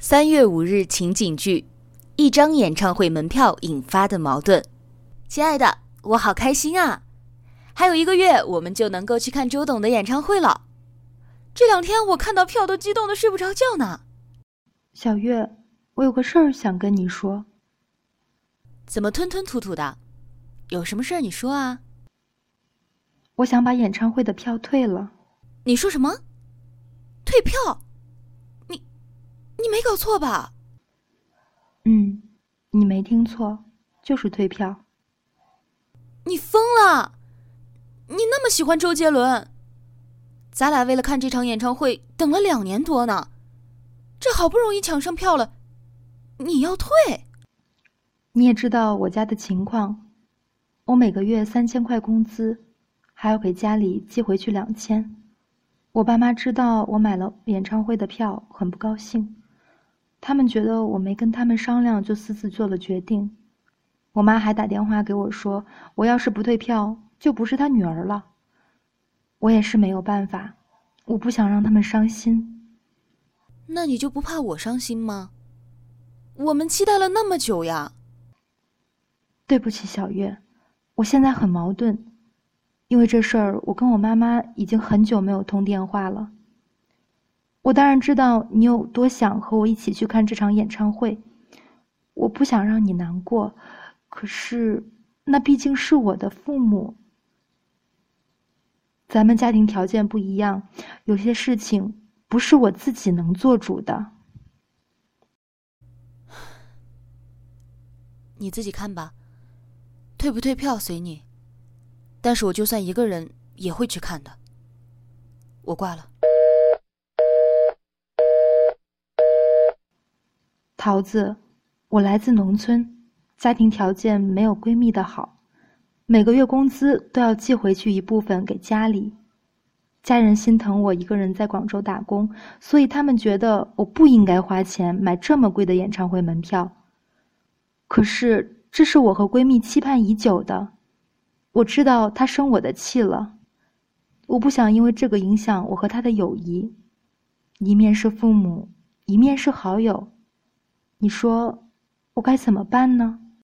三月五日情景剧，一张演唱会门票引发的矛盾。亲爱的，我好开心啊！还有一个月，我们就能够去看周董的演唱会了。这两天我看到票都激动的睡不着觉呢。小月，我有个事儿想跟你说。怎么吞吞吐吐的？有什么事儿你说啊？我想把演唱会的票退了。你说什么？退票？你没搞错吧？嗯，你没听错，就是退票。你疯了！你那么喜欢周杰伦，咱俩为了看这场演唱会等了两年多呢，这好不容易抢上票了，你要退？你也知道我家的情况，我每个月三千块工资，还要给家里寄回去两千。我爸妈知道我买了演唱会的票，很不高兴。他们觉得我没跟他们商量就私自做了决定，我妈还打电话给我说，我要是不退票，就不是她女儿了。我也是没有办法，我不想让他们伤心。那你就不怕我伤心吗？我们期待了那么久呀。对不起，小月，我现在很矛盾，因为这事儿，我跟我妈妈已经很久没有通电话了。我当然知道你有多想和我一起去看这场演唱会，我不想让你难过，可是那毕竟是我的父母，咱们家庭条件不一样，有些事情不是我自己能做主的。你自己看吧，退不退票随你，但是我就算一个人也会去看的。我挂了。桃子，我来自农村，家庭条件没有闺蜜的好，每个月工资都要寄回去一部分给家里。家人心疼我一个人在广州打工，所以他们觉得我不应该花钱买这么贵的演唱会门票。可是这是我和闺蜜期盼已久的，我知道她生我的气了，我不想因为这个影响我和她的友谊。一面是父母，一面是好友。你说，我该怎么办呢？